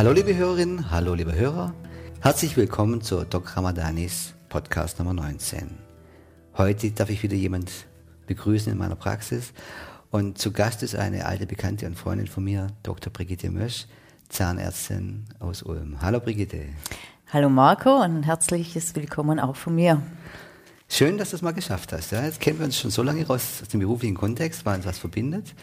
Hallo liebe Hörerinnen, hallo liebe Hörer. Herzlich willkommen zur Doc Ramadanis Podcast Nummer 19. Heute darf ich wieder jemand begrüßen in meiner Praxis und zu Gast ist eine alte Bekannte und Freundin von mir, Dr. Brigitte Mösch, Zahnärztin aus Ulm. Hallo Brigitte. Hallo Marco und herzliches Willkommen auch von mir. Schön, dass du es mal geschafft hast. Ja, jetzt kennen wir uns schon so lange raus aus dem beruflichen Kontext, weil uns was verbindet.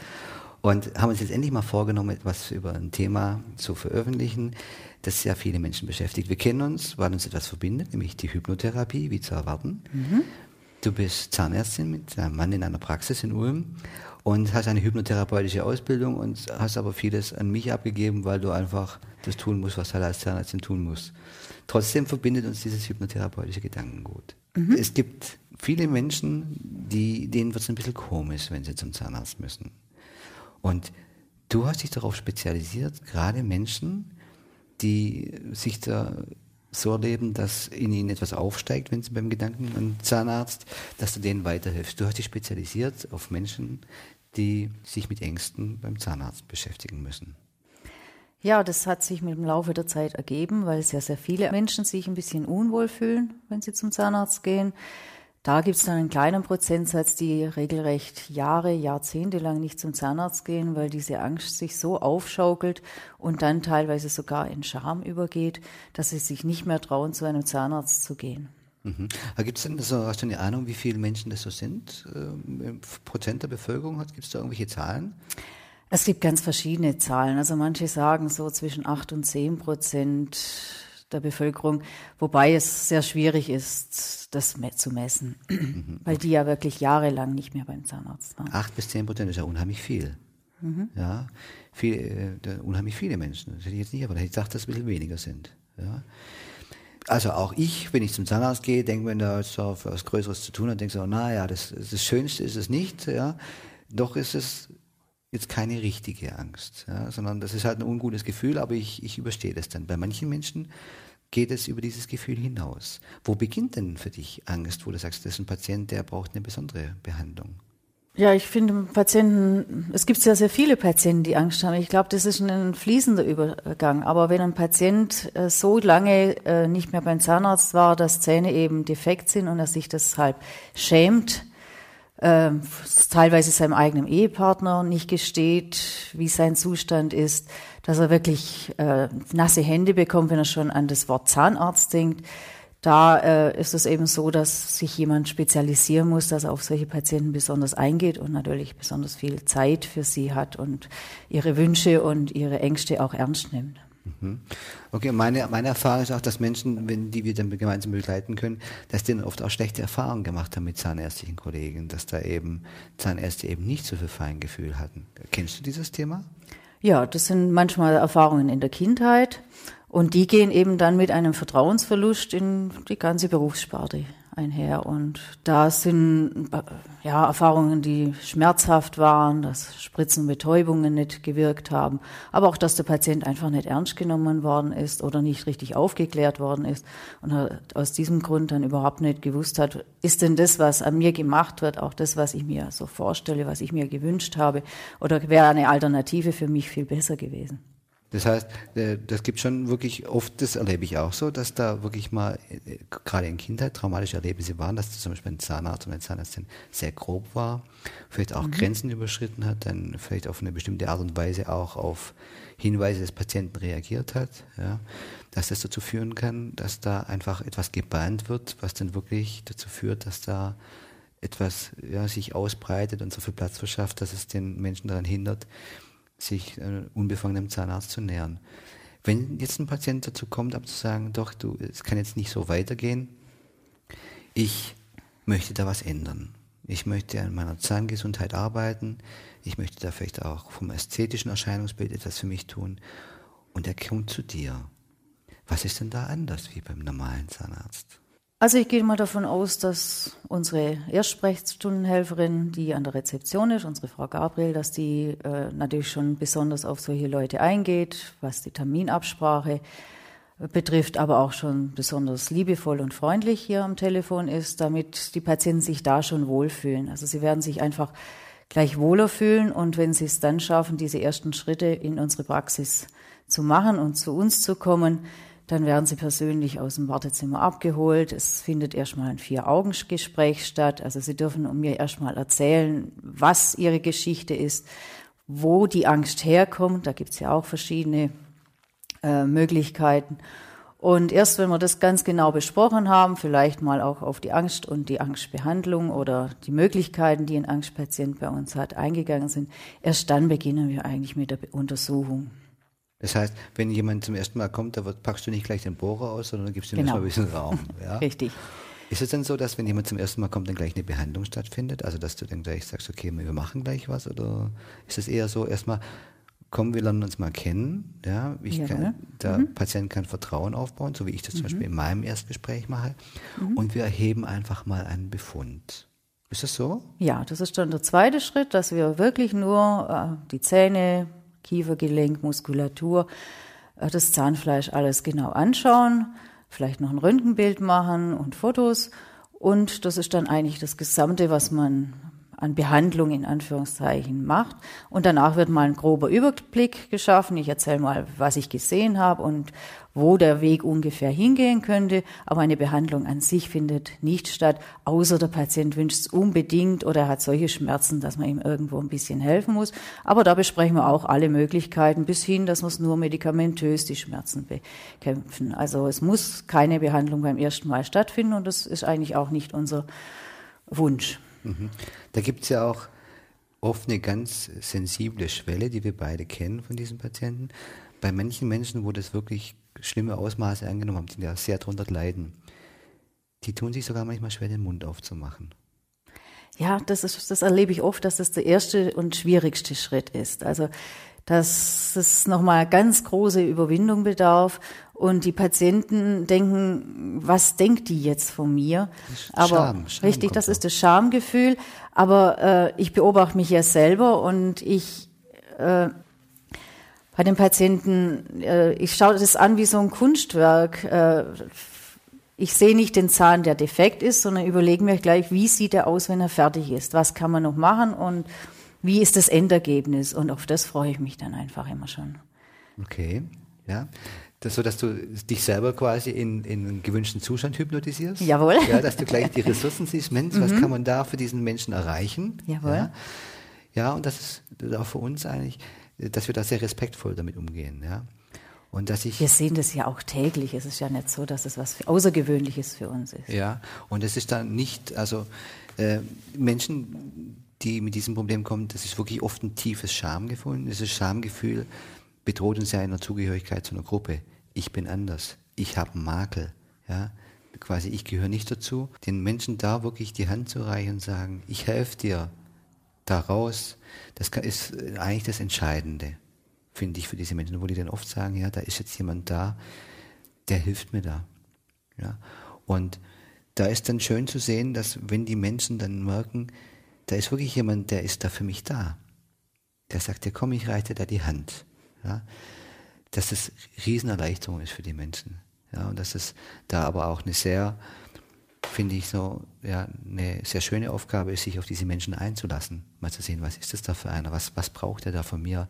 Und haben uns jetzt endlich mal vorgenommen, etwas über ein Thema zu veröffentlichen, das sehr viele Menschen beschäftigt. Wir kennen uns, weil uns etwas verbindet, nämlich die Hypnotherapie, wie zu erwarten. Mhm. Du bist Zahnärztin mit einem Mann in einer Praxis in Ulm und hast eine hypnotherapeutische Ausbildung und hast aber vieles an mich abgegeben, weil du einfach das tun musst, was du als Zahnärztin tun musst. Trotzdem verbindet uns dieses hypnotherapeutische Gedankengut. Mhm. Es gibt viele Menschen, die, denen wird es ein bisschen komisch, wenn sie zum Zahnarzt müssen. Und du hast dich darauf spezialisiert, gerade Menschen, die sich da so erleben, dass in ihnen etwas aufsteigt, wenn sie beim Gedanken an Zahnarzt, dass du denen weiterhilfst. Du hast dich spezialisiert auf Menschen, die sich mit Ängsten beim Zahnarzt beschäftigen müssen. Ja, das hat sich mit dem Laufe der Zeit ergeben, weil sehr, sehr viele Menschen sich ein bisschen unwohl fühlen, wenn sie zum Zahnarzt gehen. Da gibt es dann einen kleinen Prozentsatz, die regelrecht Jahre, Jahrzehnte lang nicht zum Zahnarzt gehen, weil diese Angst sich so aufschaukelt und dann teilweise sogar in Scham übergeht, dass sie sich nicht mehr trauen, zu einem Zahnarzt zu gehen. Mhm. Gibt es denn so, hast du eine Ahnung, wie viele Menschen das so sind? Ähm, Prozent der Bevölkerung Gibt es da irgendwelche Zahlen? Es gibt ganz verschiedene Zahlen. Also manche sagen so zwischen acht und zehn Prozent der Bevölkerung, wobei es sehr schwierig ist, das zu messen, mhm. weil die ja wirklich jahrelang nicht mehr beim Zahnarzt waren. Acht bis zehn Prozent ist ja unheimlich viel. Mhm. Ja, viel, äh, unheimlich viele Menschen. Das hätte ich jetzt nicht, aber ich dachte, dass es ein bisschen weniger sind. Ja. Also auch ich, wenn ich zum Zahnarzt gehe, denke, wenn da so was Größeres zu tun hat, denke so, naja, das, das Schönste ist es nicht, ja. Doch ist es jetzt keine richtige Angst, ja, sondern das ist halt ein ungutes Gefühl, aber ich, ich überstehe das dann. Bei manchen Menschen geht es über dieses Gefühl hinaus. Wo beginnt denn für dich Angst, wo du sagst, das ist ein Patient, der braucht eine besondere Behandlung? Ja, ich finde Patienten, es gibt sehr, sehr viele Patienten, die Angst haben. Ich glaube, das ist ein fließender Übergang. Aber wenn ein Patient äh, so lange äh, nicht mehr beim Zahnarzt war, dass Zähne eben defekt sind und er sich deshalb schämt, äh, teilweise seinem eigenen Ehepartner nicht gesteht, wie sein Zustand ist, dass er wirklich äh, nasse Hände bekommt, wenn er schon an das Wort Zahnarzt denkt. Da äh, ist es eben so, dass sich jemand spezialisieren muss, dass er auf solche Patienten besonders eingeht und natürlich besonders viel Zeit für sie hat und ihre Wünsche und ihre Ängste auch ernst nimmt. Mhm. Okay, meine, meine Erfahrung ist auch, dass Menschen, wenn die wir dann gemeinsam begleiten können, dass die dann oft auch schlechte Erfahrungen gemacht haben mit zahnärztlichen Kollegen, dass da eben Zahnärzte eben nicht so viel Feingefühl hatten. Kennst du dieses Thema? Ja, das sind manchmal Erfahrungen in der Kindheit und die gehen eben dann mit einem Vertrauensverlust in die ganze Berufssparte einher. Und da sind ja, Erfahrungen, die schmerzhaft waren, dass Spritzen Betäubungen nicht gewirkt haben, aber auch, dass der Patient einfach nicht ernst genommen worden ist oder nicht richtig aufgeklärt worden ist und aus diesem Grund dann überhaupt nicht gewusst hat, ist denn das, was an mir gemacht wird, auch das, was ich mir so vorstelle, was ich mir gewünscht habe, oder wäre eine Alternative für mich viel besser gewesen? Das heißt, äh, das gibt schon wirklich oft, das erlebe ich auch so, dass da wirklich mal, äh, gerade in Kindheit, traumatische Erlebnisse waren, dass zum Beispiel ein Zahnarzt oder eine Zahnärztin sehr grob war, vielleicht auch mhm. Grenzen überschritten hat, dann vielleicht auf eine bestimmte Art und Weise auch auf Hinweise des Patienten reagiert hat, ja, dass das dazu führen kann, dass da einfach etwas gebahnt wird, was dann wirklich dazu führt, dass da etwas ja, sich ausbreitet und so viel Platz verschafft, dass es den Menschen daran hindert, sich äh, unbefangenem Zahnarzt zu nähern. Wenn jetzt ein Patient dazu kommt, aber zu sagen, doch, du, es kann jetzt nicht so weitergehen, ich möchte da was ändern. Ich möchte an meiner Zahngesundheit arbeiten. Ich möchte da vielleicht auch vom ästhetischen Erscheinungsbild etwas für mich tun. Und er kommt zu dir. Was ist denn da anders wie beim normalen Zahnarzt? Also ich gehe mal davon aus, dass unsere Erstsprechstundenhelferin, die an der Rezeption ist, unsere Frau Gabriel, dass die äh, natürlich schon besonders auf solche Leute eingeht, was die Terminabsprache betrifft, aber auch schon besonders liebevoll und freundlich hier am Telefon ist, damit die Patienten sich da schon wohlfühlen. Also sie werden sich einfach gleich wohler fühlen und wenn sie es dann schaffen, diese ersten Schritte in unsere Praxis zu machen und zu uns zu kommen, dann werden sie persönlich aus dem Wartezimmer abgeholt. Es findet erstmal ein Vier-Augen-Gespräch statt. Also sie dürfen mir erstmal erzählen, was ihre Geschichte ist, wo die Angst herkommt. Da gibt es ja auch verschiedene äh, Möglichkeiten. Und erst wenn wir das ganz genau besprochen haben, vielleicht mal auch auf die Angst und die Angstbehandlung oder die Möglichkeiten, die ein Angstpatient bei uns hat, eingegangen sind, erst dann beginnen wir eigentlich mit der Untersuchung. Das heißt, wenn jemand zum ersten Mal kommt, da packst du nicht gleich den Bohrer aus, sondern gibst ihm genau. erstmal ein bisschen Raum. Ja? Richtig. Ist es denn so, dass wenn jemand zum ersten Mal kommt, dann gleich eine Behandlung stattfindet? Also dass du dann gleich sagst, okay, wir machen gleich was? Oder ist es eher so, erstmal, komm, wir lernen uns mal kennen. Ja, ich ja, kann, der mhm. Patient kann Vertrauen aufbauen, so wie ich das zum mhm. Beispiel in meinem Erstgespräch mache. Mhm. Und wir erheben einfach mal einen Befund. Ist das so? Ja, das ist dann der zweite Schritt, dass wir wirklich nur äh, die Zähne Kiefergelenk, Muskulatur, äh, das Zahnfleisch alles genau anschauen, vielleicht noch ein Röntgenbild machen und Fotos. Und das ist dann eigentlich das Gesamte, was man an Behandlung in Anführungszeichen macht. Und danach wird mal ein grober Überblick geschaffen. Ich erzähle mal, was ich gesehen habe und wo der Weg ungefähr hingehen könnte. Aber eine Behandlung an sich findet nicht statt, außer der Patient wünscht es unbedingt oder er hat solche Schmerzen, dass man ihm irgendwo ein bisschen helfen muss. Aber da besprechen wir auch alle Möglichkeiten bis hin, dass wir es nur medikamentös die Schmerzen bekämpfen. Also es muss keine Behandlung beim ersten Mal stattfinden und das ist eigentlich auch nicht unser Wunsch. Mhm. Da gibt es ja auch oft eine ganz sensible Schwelle, die wir beide kennen von diesen Patienten. Bei manchen Menschen, wo das wirklich schlimme Ausmaße angenommen haben, die ja sehr darunter leiden, die tun sich sogar manchmal schwer, den Mund aufzumachen. Ja, das, ist, das erlebe ich oft, dass das der erste und schwierigste Schritt ist. Also dass es nochmal ganz große Überwindung bedarf und die Patienten denken, was denkt die jetzt von mir? Aber Scham, Scham richtig, das ist das Schamgefühl. Aber äh, ich beobachte mich ja selber und ich äh, bei den Patienten, äh, ich schaue das an wie so ein Kunstwerk. Äh, ich sehe nicht den Zahn, der defekt ist, sondern überlege mir gleich, wie sieht er aus, wenn er fertig ist? Was kann man noch machen? Und wie ist das Endergebnis? Und auf das freue ich mich dann einfach immer schon. Okay, ja. Das so, dass du dich selber quasi in, in einen gewünschten Zustand hypnotisierst? Jawohl. Ja, dass du gleich die Ressourcen siehst, Mensch, mhm. was kann man da für diesen Menschen erreichen? Jawohl. Ja, ja und das ist auch für uns eigentlich, dass wir da sehr respektvoll damit umgehen, ja. Und dass ich wir sehen das ja auch täglich. Es ist ja nicht so, dass es was Außergewöhnliches für uns ist. Ja, und es ist dann nicht, also äh, Menschen, die mit diesem Problem kommen, das ist wirklich oft ein tiefes Schamgefühl. Dieses Schamgefühl bedroht uns ja in der Zugehörigkeit zu einer Gruppe. Ich bin anders. Ich habe einen Makel. Ja? Quasi, ich gehöre nicht dazu. Den Menschen da wirklich die Hand zu reichen und sagen, ich helfe dir daraus, das ist eigentlich das Entscheidende, finde ich, für diese Menschen, wo die dann oft sagen, ja, da ist jetzt jemand da, der hilft mir da. Ja? Und da ist dann schön zu sehen, dass wenn die Menschen dann merken, da ist wirklich jemand, der ist da für mich da. Der sagt, ja komm, ich reiche da die Hand. Ja? Dass das Riesenerleichterung ist für die Menschen. Ja? Und dass es da aber auch eine sehr, finde ich so, ja, eine sehr schöne Aufgabe ist, sich auf diese Menschen einzulassen. Mal zu sehen, was ist das da für einer? Was, was braucht er da von mir,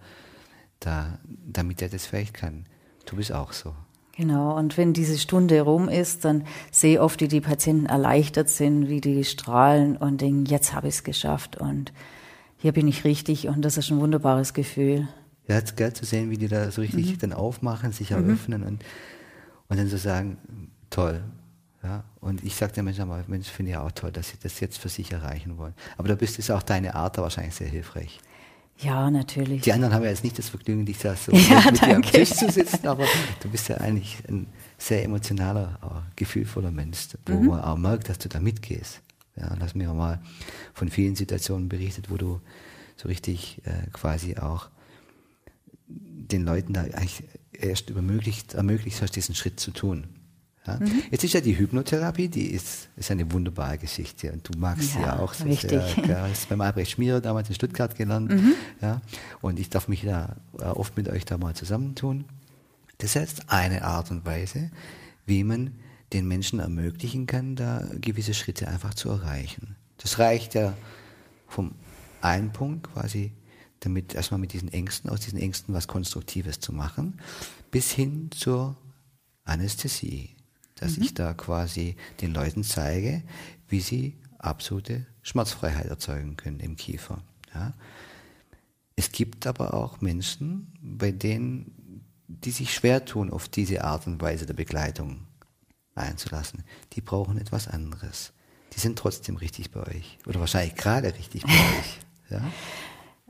da, damit er das vielleicht kann? Du bist auch so. Genau, und wenn diese Stunde rum ist, dann sehe oft, wie die Patienten erleichtert sind, wie die strahlen und denken, jetzt habe ich es geschafft und hier bin ich richtig und das ist ein wunderbares Gefühl. Ja, es ist geil zu sehen, wie die da so richtig mhm. dann aufmachen, sich mhm. eröffnen mhm. und, und dann so sagen, toll. Ja, und ich sage den Menschen aber, Mensch, finde ich auch toll, dass sie das jetzt für sich erreichen wollen. Aber da bist ist auch deine Art da wahrscheinlich sehr hilfreich. Ja, natürlich. Die anderen haben ja jetzt nicht das Vergnügen, dich da so ja, mit, mit dir am Tisch zu sitzen, aber du bist ja eigentlich ein sehr emotionaler, gefühlvoller Mensch, wo mhm. man auch merkt, dass du da mitgehst. Ja, und hast mir mal von vielen Situationen berichtet, wo du so richtig äh, quasi auch den Leuten da eigentlich erst ermöglicht, ermöglicht hast, diesen Schritt zu tun. Ja? Mhm. Jetzt ist ja die Hypnotherapie, die ist, ist eine wunderbare Geschichte und du magst ja, sie ja auch so richtig. sehr. Hast beim Albrecht Schmierer damals in Stuttgart gelernt. Mhm. Ja? Und ich darf mich da äh, oft mit euch da mal zusammentun. Das heißt, eine Art und Weise, wie man den Menschen ermöglichen kann, da gewisse Schritte einfach zu erreichen. Das reicht ja vom ein Punkt quasi, damit erstmal mit diesen Ängsten, aus diesen Ängsten was Konstruktives zu machen, bis hin zur Anästhesie. Dass mhm. ich da quasi den Leuten zeige, wie sie absolute Schmerzfreiheit erzeugen können im Kiefer. Ja. Es gibt aber auch Menschen, bei denen, die sich schwer tun, auf diese Art und Weise der Begleitung einzulassen. Die brauchen etwas anderes. Die sind trotzdem richtig bei euch. Oder wahrscheinlich gerade richtig bei euch. Ja?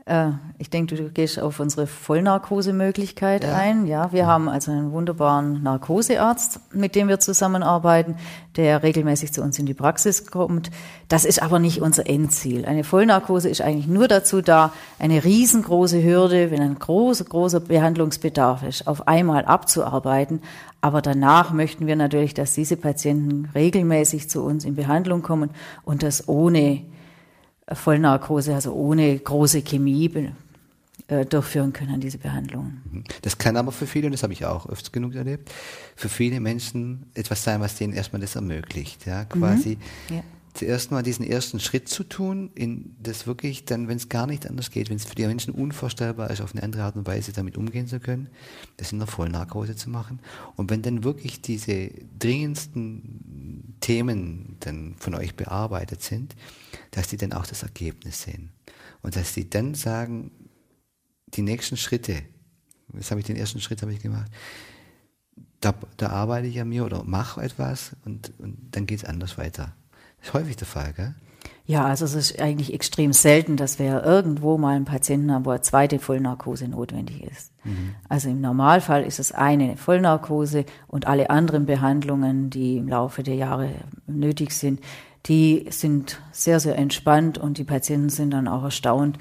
Äh, ich denke, du gehst auf unsere Vollnarkosemöglichkeit ja. ein. Ja, wir haben also einen wunderbaren Narkosearzt, mit dem wir zusammenarbeiten, der regelmäßig zu uns in die Praxis kommt. Das ist aber nicht unser Endziel. Eine Vollnarkose ist eigentlich nur dazu da, eine riesengroße Hürde, wenn ein großer, großer Behandlungsbedarf ist, auf einmal abzuarbeiten. Aber danach möchten wir natürlich, dass diese Patienten regelmäßig zu uns in Behandlung kommen und das ohne Vollnarkose, also ohne große Chemie äh, durchführen können, diese Behandlungen. Mhm. Das kann aber für viele, und das habe ich auch öfter genug erlebt, für viele Menschen etwas sein, was denen erstmal das ermöglicht. Ja, quasi mhm. ja. Zuerst mal diesen ersten Schritt zu tun, in das wirklich dann, wenn es gar nicht anders geht, wenn es für die Menschen unvorstellbar ist, auf eine andere Art und Weise damit umgehen zu können, das in der Vollnarkose zu machen. Und wenn dann wirklich diese dringendsten Themen dann von euch bearbeitet sind, dass die dann auch das Ergebnis sehen. Und dass die dann sagen, die nächsten Schritte, jetzt habe ich den ersten Schritt habe ich gemacht, da, da arbeite ich an mir oder mache etwas und, und dann geht es anders weiter. Ist häufig der Fall, gell? Ja, also es ist eigentlich extrem selten, dass wir irgendwo mal einen Patienten haben, wo eine zweite Vollnarkose notwendig ist. Mhm. Also im Normalfall ist es eine Vollnarkose und alle anderen Behandlungen, die im Laufe der Jahre nötig sind, die sind sehr, sehr entspannt und die Patienten sind dann auch erstaunt,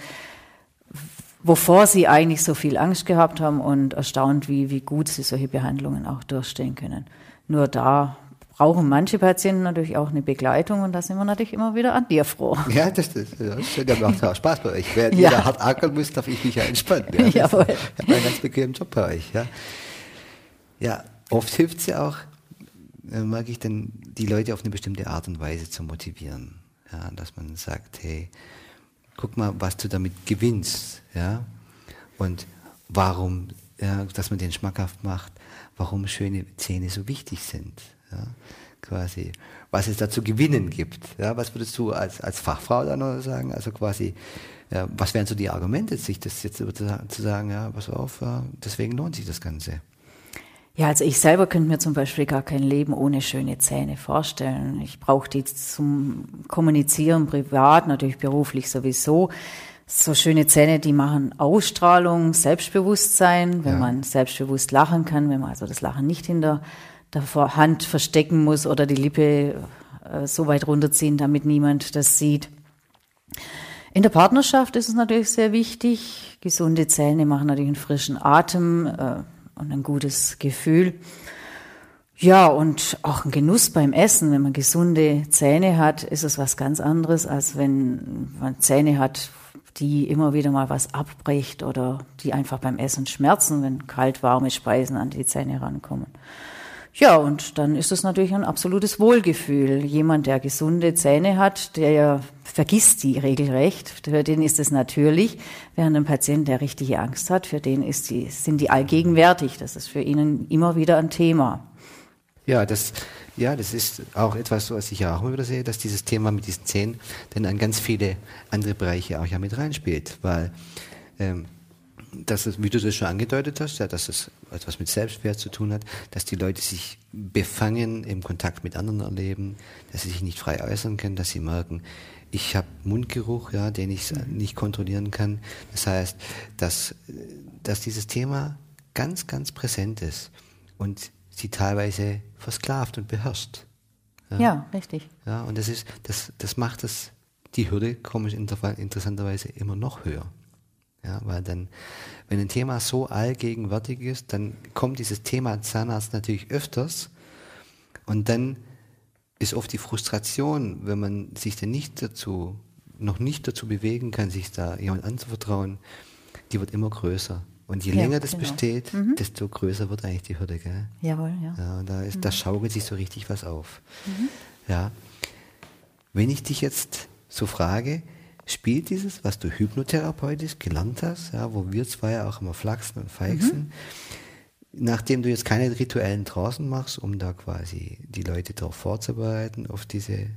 wovor sie eigentlich so viel Angst gehabt haben und erstaunt, wie, wie gut sie solche Behandlungen auch durchstehen können. Nur da brauchen manche Patienten natürlich auch eine Begleitung und da sind wir natürlich immer wieder an dir froh. Ja, das, das, das macht auch Spaß bei euch. Während ja. ihr hart ackern müsst, darf ich mich ja entspannen. Ja, Jawohl. Ich habe einen ganz bequemen Job bei euch. Ja, ja oft hilft es ja auch, äh, mag ich dann die Leute auf eine bestimmte Art und Weise zu motivieren. Ja, dass man sagt, hey, guck mal, was du damit gewinnst, ja, und warum, ja, dass man den schmackhaft macht, warum schöne Zähne so wichtig sind, ja, quasi, was es da zu gewinnen gibt, ja, was würdest du als, als Fachfrau da noch sagen, also quasi, ja, was wären so die Argumente, sich das jetzt zu sagen, ja, pass auf, deswegen lohnt sich das Ganze. Ja, also ich selber könnte mir zum Beispiel gar kein Leben ohne schöne Zähne vorstellen. Ich brauche die zum Kommunizieren privat, natürlich beruflich sowieso. So schöne Zähne, die machen Ausstrahlung, Selbstbewusstsein, wenn ja. man selbstbewusst lachen kann, wenn man also das Lachen nicht hinter der Hand verstecken muss oder die Lippe äh, so weit runterziehen, damit niemand das sieht. In der Partnerschaft ist es natürlich sehr wichtig. Gesunde Zähne machen natürlich einen frischen Atem. Äh, und ein gutes Gefühl. Ja, und auch ein Genuss beim Essen. Wenn man gesunde Zähne hat, ist es was ganz anderes, als wenn man Zähne hat, die immer wieder mal was abbricht oder die einfach beim Essen schmerzen, wenn kalt warme Speisen an die Zähne rankommen. Ja, und dann ist es natürlich ein absolutes Wohlgefühl. Jemand, der gesunde Zähne hat, der vergisst die regelrecht. Für den ist es natürlich, während ein Patient, der richtige Angst hat, für den ist die, sind die allgegenwärtig. Das ist für ihn immer wieder ein Thema. Ja, das, ja, das ist auch etwas, was ich ja auch immer wieder sehe, dass dieses Thema mit diesen Zähnen dann an ganz viele andere Bereiche auch ja mit reinspielt, weil ähm, dass es, wie du das schon angedeutet hast, ja, dass es etwas mit Selbstwert zu tun hat, dass die Leute sich befangen im Kontakt mit anderen erleben, dass sie sich nicht frei äußern können, dass sie merken, ich habe Mundgeruch, ja, den ich nicht kontrollieren kann. Das heißt, dass, dass dieses Thema ganz, ganz präsent ist und sie teilweise versklavt und beherrscht. Ja, ja richtig. Ja, und das ist, das, das macht das, die Hürde komisch interessanterweise immer noch höher. Ja, weil dann, wenn ein Thema so allgegenwärtig ist, dann kommt dieses Thema Zahnarzt natürlich öfters und dann ist oft die Frustration, wenn man sich dann nicht dazu, noch nicht dazu bewegen kann, sich da jemand anzuvertrauen, die wird immer größer. Und je ja, länger das genau. besteht, mhm. desto größer wird eigentlich die Hürde, gell? Jawohl, ja. ja und da, ist, mhm. da schaukelt sich so richtig was auf. Mhm. Ja. Wenn ich dich jetzt so frage, spielt dieses, was du hypnotherapeutisch gelernt hast, ja, wo wir zwei ja auch immer flachsen und feixen, mhm. nachdem du jetzt keine rituellen Trancen machst, um da quasi die Leute darauf vorzubereiten, auf diese,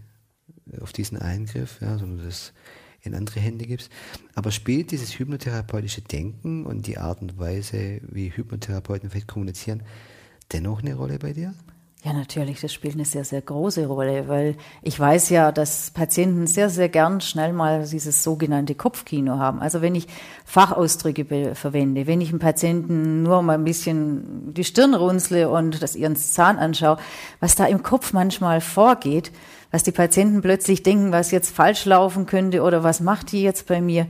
auf diesen Eingriff, ja, sondern das in andere Hände gibst. Aber spielt dieses hypnotherapeutische Denken und die Art und Weise, wie Hypnotherapeuten vielleicht kommunizieren, dennoch eine Rolle bei dir? Ja, natürlich, das spielt eine sehr, sehr große Rolle, weil ich weiß ja, dass Patienten sehr, sehr gern schnell mal dieses sogenannte Kopfkino haben. Also wenn ich Fachausdrücke verwende, wenn ich einem Patienten nur mal ein bisschen die Stirn runzle und das ihren Zahn anschaue, was da im Kopf manchmal vorgeht, was die Patienten plötzlich denken, was jetzt falsch laufen könnte oder was macht die jetzt bei mir,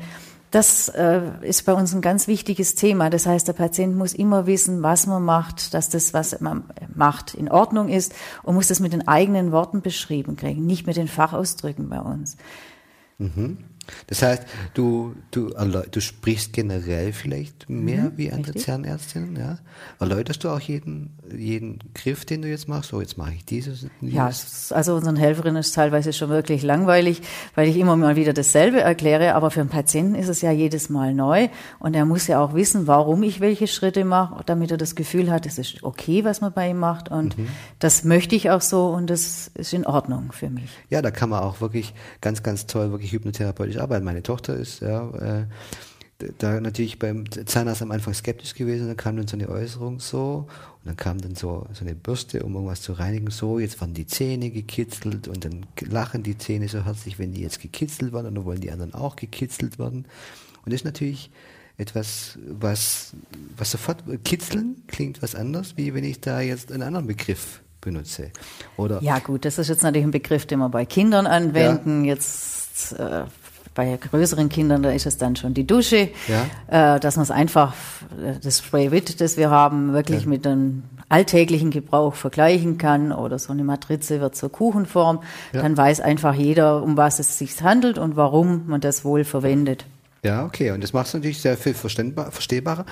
das äh, ist bei uns ein ganz wichtiges Thema. Das heißt, der Patient muss immer wissen, was man macht, dass das, was man macht, in Ordnung ist und muss das mit den eigenen Worten beschrieben kriegen, nicht mit den Fachausdrücken bei uns. Mhm. Das heißt, du, du, du sprichst generell vielleicht mehr mhm, wie andere. Zahnärztinnen, ja? Erläuterst du auch jeden, jeden Griff, den du jetzt machst? So, jetzt mache ich dieses. dieses. Ja, also unseren Helferinnen ist teilweise schon wirklich langweilig, weil ich immer mal wieder dasselbe erkläre, aber für einen Patienten ist es ja jedes Mal neu und er muss ja auch wissen, warum ich welche Schritte mache, damit er das Gefühl hat, es ist okay, was man bei ihm macht und mhm. das möchte ich auch so und das ist in Ordnung für mich. Ja, da kann man auch wirklich ganz, ganz toll, wirklich hypnotherapeutisch arbeiten. Meine Tochter ist ja äh, da natürlich beim Zahnarzt am Anfang skeptisch gewesen, dann kam dann so eine Äußerung so und dann kam dann so, so eine Bürste, um irgendwas zu reinigen, so, jetzt werden die Zähne gekitzelt und dann lachen die Zähne so herzlich, wenn die jetzt gekitzelt werden und dann wollen die anderen auch gekitzelt werden. Und das ist natürlich etwas, was, was sofort kitzeln klingt was anderes, wie wenn ich da jetzt einen anderen Begriff benutze. Oder ja gut, das ist jetzt natürlich ein Begriff, den wir bei Kindern anwenden. Ja. Jetzt äh, bei größeren Kindern, da ist es dann schon die Dusche, ja. äh, dass man es einfach, äh, das Spray-Wit, das wir haben, wirklich ja. mit einem alltäglichen Gebrauch vergleichen kann oder so eine Matrize wird zur Kuchenform, ja. dann weiß einfach jeder, um was es sich handelt und warum man das wohl verwendet. Ja, okay. Und das macht es natürlich sehr viel verstehbarer.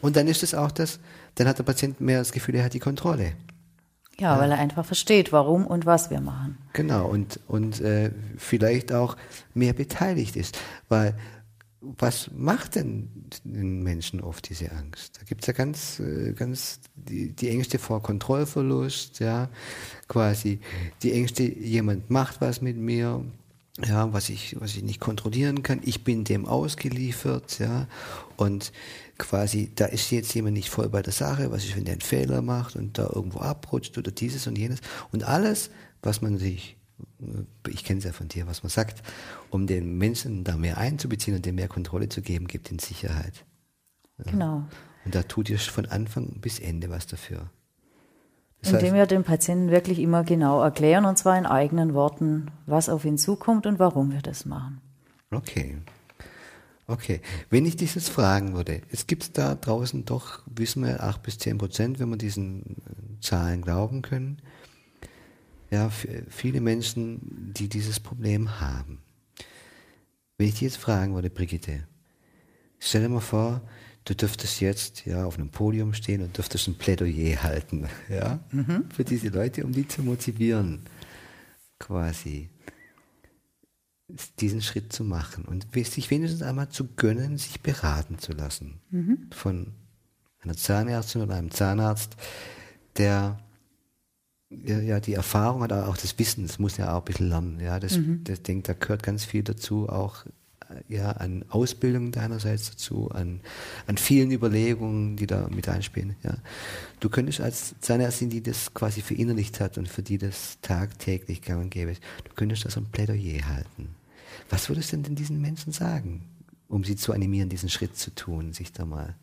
Und dann ist es auch das, dann hat der Patient mehr das Gefühl, er hat die Kontrolle. Ja, weil er einfach versteht, warum und was wir machen. Genau, und, und äh, vielleicht auch mehr beteiligt ist. Weil was macht denn den Menschen oft diese Angst? Da gibt es ja ganz, äh, ganz die, die Ängste vor Kontrollverlust, ja, quasi die Ängste, jemand macht was mit mir, ja, was ich, was ich nicht kontrollieren kann. Ich bin dem ausgeliefert, ja, und quasi, da ist jetzt jemand nicht voll bei der Sache, was ist, wenn der einen Fehler macht und da irgendwo abrutscht oder dieses und jenes. Und alles, was man sich, äh, ich kenne es ja von dir, was man sagt, um den Menschen da mehr einzubeziehen und dem mehr Kontrolle zu geben, gibt ihnen Sicherheit. Ja. Genau. Und da tut ihr von Anfang bis Ende was dafür. Das Indem heißt, wir dem Patienten wirklich immer genau erklären, und zwar in eigenen Worten, was auf ihn zukommt und warum wir das machen. Okay. Okay, wenn ich dich jetzt fragen würde, es gibt da draußen doch, wissen wir, acht bis zehn Prozent, wenn wir diesen äh, Zahlen glauben können, ja, viele Menschen, die dieses Problem haben. Wenn ich dich jetzt fragen würde, Brigitte, stell dir mal vor, du dürftest jetzt ja auf einem Podium stehen und dürftest ein Plädoyer halten, ja, mhm. für diese Leute, um die zu motivieren, quasi diesen Schritt zu machen und sich wenigstens einmal zu gönnen, sich beraten zu lassen mhm. von einer Zahnärztin oder einem Zahnarzt, der ja, die Erfahrung hat, aber auch das Wissen, das muss ja auch ein bisschen lernen. Ja, das, mhm. das denkt, da gehört ganz viel dazu, auch ja, an Ausbildung deinerseits dazu, an, an vielen Überlegungen, die da mit einspielen. Ja. Du könntest als Zahnärztin, die das quasi verinnerlicht hat und für die das tagtäglich gang und gäbe, du könntest das ein Plädoyer halten. Was würdest du denn diesen Menschen sagen, um sie zu animieren, diesen Schritt zu tun, sich da mal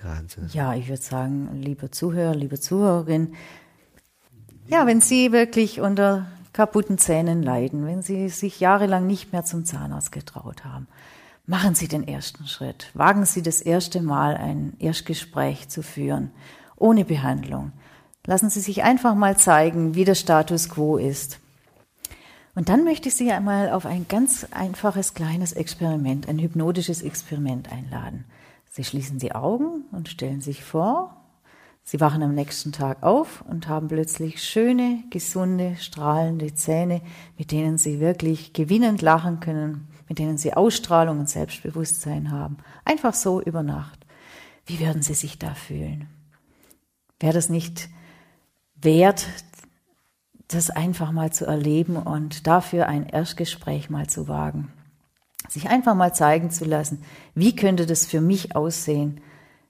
beraten zu lassen? Ja, ich würde sagen, liebe Zuhörer, liebe Zuhörerin, ja, wenn Sie wirklich unter kaputten Zähnen leiden, wenn Sie sich jahrelang nicht mehr zum Zahnarzt getraut haben, machen Sie den ersten Schritt. Wagen Sie das erste Mal ein Erstgespräch zu führen, ohne Behandlung. Lassen Sie sich einfach mal zeigen, wie der Status quo ist. Und dann möchte ich Sie einmal auf ein ganz einfaches kleines Experiment, ein hypnotisches Experiment einladen. Sie schließen die Augen und stellen sich vor, Sie wachen am nächsten Tag auf und haben plötzlich schöne, gesunde, strahlende Zähne, mit denen Sie wirklich gewinnend lachen können, mit denen Sie Ausstrahlung und Selbstbewusstsein haben. Einfach so über Nacht. Wie würden Sie sich da fühlen? Wäre das nicht wert, das einfach mal zu erleben und dafür ein Erstgespräch mal zu wagen? Sich einfach mal zeigen zu lassen, wie könnte das für mich aussehen?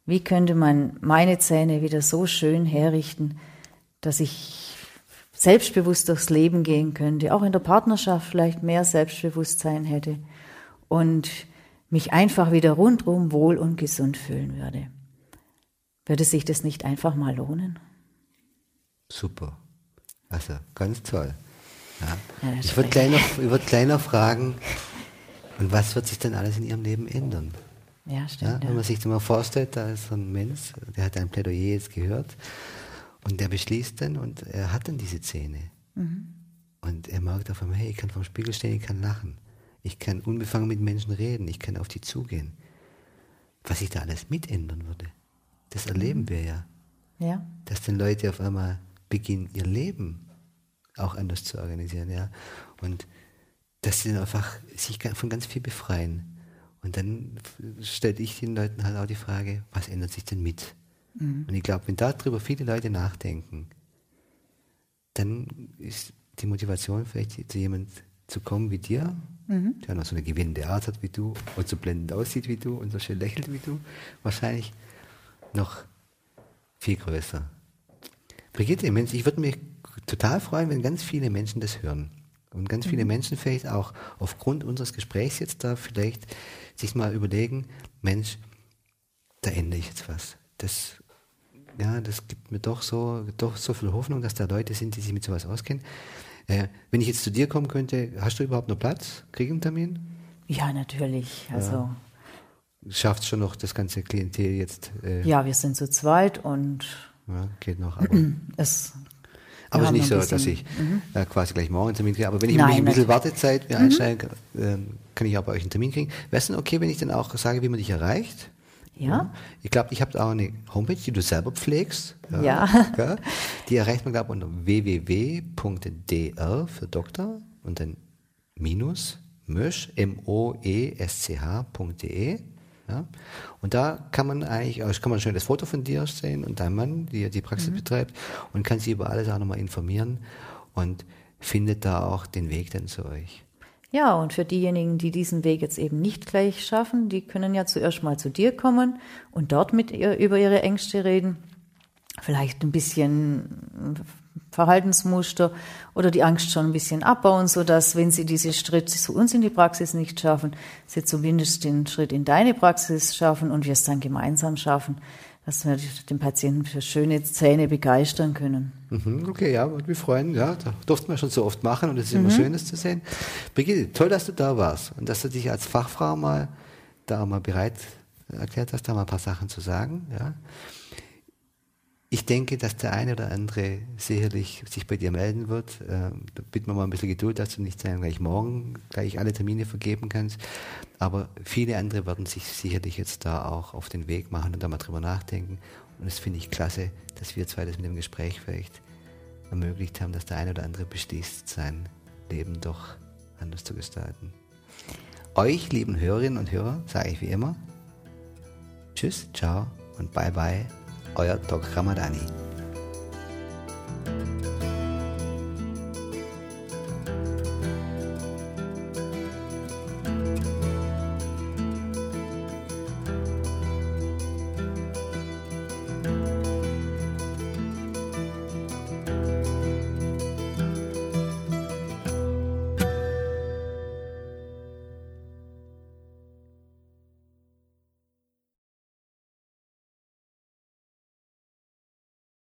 Wie könnte man meine Zähne wieder so schön herrichten, dass ich selbstbewusst durchs Leben gehen könnte, auch in der Partnerschaft vielleicht mehr Selbstbewusstsein hätte und mich einfach wieder rundum wohl und gesund fühlen würde. Würde sich das nicht einfach mal lohnen? Super. Also ganz toll. Ja. Ja, ich würde gleich, würd gleich noch fragen, und was wird sich denn alles in Ihrem Leben ändern? Ja, stimmt. Ja, wenn man sich das mal vorstellt, da ist so ein Mensch, der hat ein Plädoyer jetzt gehört und der beschließt dann und er hat dann diese Zähne. Mhm. Und er merkt auf einmal, hey, ich kann vorm Spiegel stehen, ich kann lachen. Ich kann unbefangen mit Menschen reden, ich kann auf die zugehen. Was sich da alles mitändern würde, das erleben mhm. wir ja. Ja. Dass dann Leute auf einmal beginnen, ihr Leben auch anders zu organisieren, ja. Und dass sie dann einfach sich von ganz viel befreien. Und dann stelle ich den Leuten halt auch die Frage, was ändert sich denn mit? Mhm. Und ich glaube, wenn darüber viele Leute nachdenken, dann ist die Motivation vielleicht zu jemand zu kommen wie dir, mhm. der noch so eine gewinnende Art hat wie du und so blendend aussieht wie du und so schön lächelt wie du, wahrscheinlich noch viel größer. Brigitte, Mensch, ich würde mich total freuen, wenn ganz viele Menschen das hören. Und ganz viele mhm. Menschen vielleicht auch aufgrund unseres Gesprächs jetzt da vielleicht sich mal überlegen, Mensch, da ändere ich jetzt was. Das, ja, das gibt mir doch so, doch so viel Hoffnung, dass da Leute sind, die sich mit sowas auskennen. Äh, wenn ich jetzt zu dir kommen könnte, hast du überhaupt noch Platz? Krieg ich einen Termin? Ja, natürlich. Also ja. Schafft schon noch das ganze Klientel jetzt? Äh, ja, wir sind zu zweit und ja, geht noch. Aber es aber es ist nicht so, dass ich mhm. äh, quasi gleich morgen einen Termin kriege. Aber wenn ich Nein, ein bisschen Wartezeit mir mhm. einsteigen äh, kann ich auch bei euch einen Termin kriegen. Wäre es denn okay, wenn ich dann auch sage, wie man dich erreicht? Ja. Ich glaube, ich habe auch eine Homepage, die du selber pflegst. Ja. ja. ja. Die erreicht man, glaube ich, unter www.dr für Doktor und dann minus mösch, m-o-e-s-c-h.de. Ja? Und da kann man eigentlich, also kann man schon das Foto von dir sehen und deinem Mann, die die Praxis mhm. betreibt und kann sich über alles auch nochmal informieren und findet da auch den Weg dann zu euch. Ja, und für diejenigen, die diesen Weg jetzt eben nicht gleich schaffen, die können ja zuerst mal zu dir kommen und dort mit ihr über ihre Ängste reden. Vielleicht ein bisschen Verhaltensmuster oder die Angst schon ein bisschen abbauen, so dass wenn sie diese Schritt zu uns in die Praxis nicht schaffen, sie zumindest den Schritt in deine Praxis schaffen und wir es dann gemeinsam schaffen, dass wir den Patienten für schöne Zähne begeistern können. Mhm, okay, ja, und wir freuen, ja, da durften wir schon so oft machen und es ist immer mhm. schön, das zu sehen. Brigitte, toll, dass du da warst und dass du dich als Fachfrau mal da mal bereit erklärt hast, da mal ein paar Sachen zu sagen, ja. Ich denke, dass der eine oder andere sicherlich sich bei dir melden wird. Äh, da bitten wir mal ein bisschen Geduld, dass du nicht sagen, gleich morgen gleich alle Termine vergeben kannst. Aber viele andere werden sich sicherlich jetzt da auch auf den Weg machen und da mal drüber nachdenken. Und das finde ich klasse, dass wir zwei das mit dem Gespräch vielleicht ermöglicht haben, dass der eine oder andere beschließt, sein Leben doch anders zu gestalten. Euch, lieben Hörerinnen und Hörer, sage ich wie immer, Tschüss, ciao und bye bye およとカマラに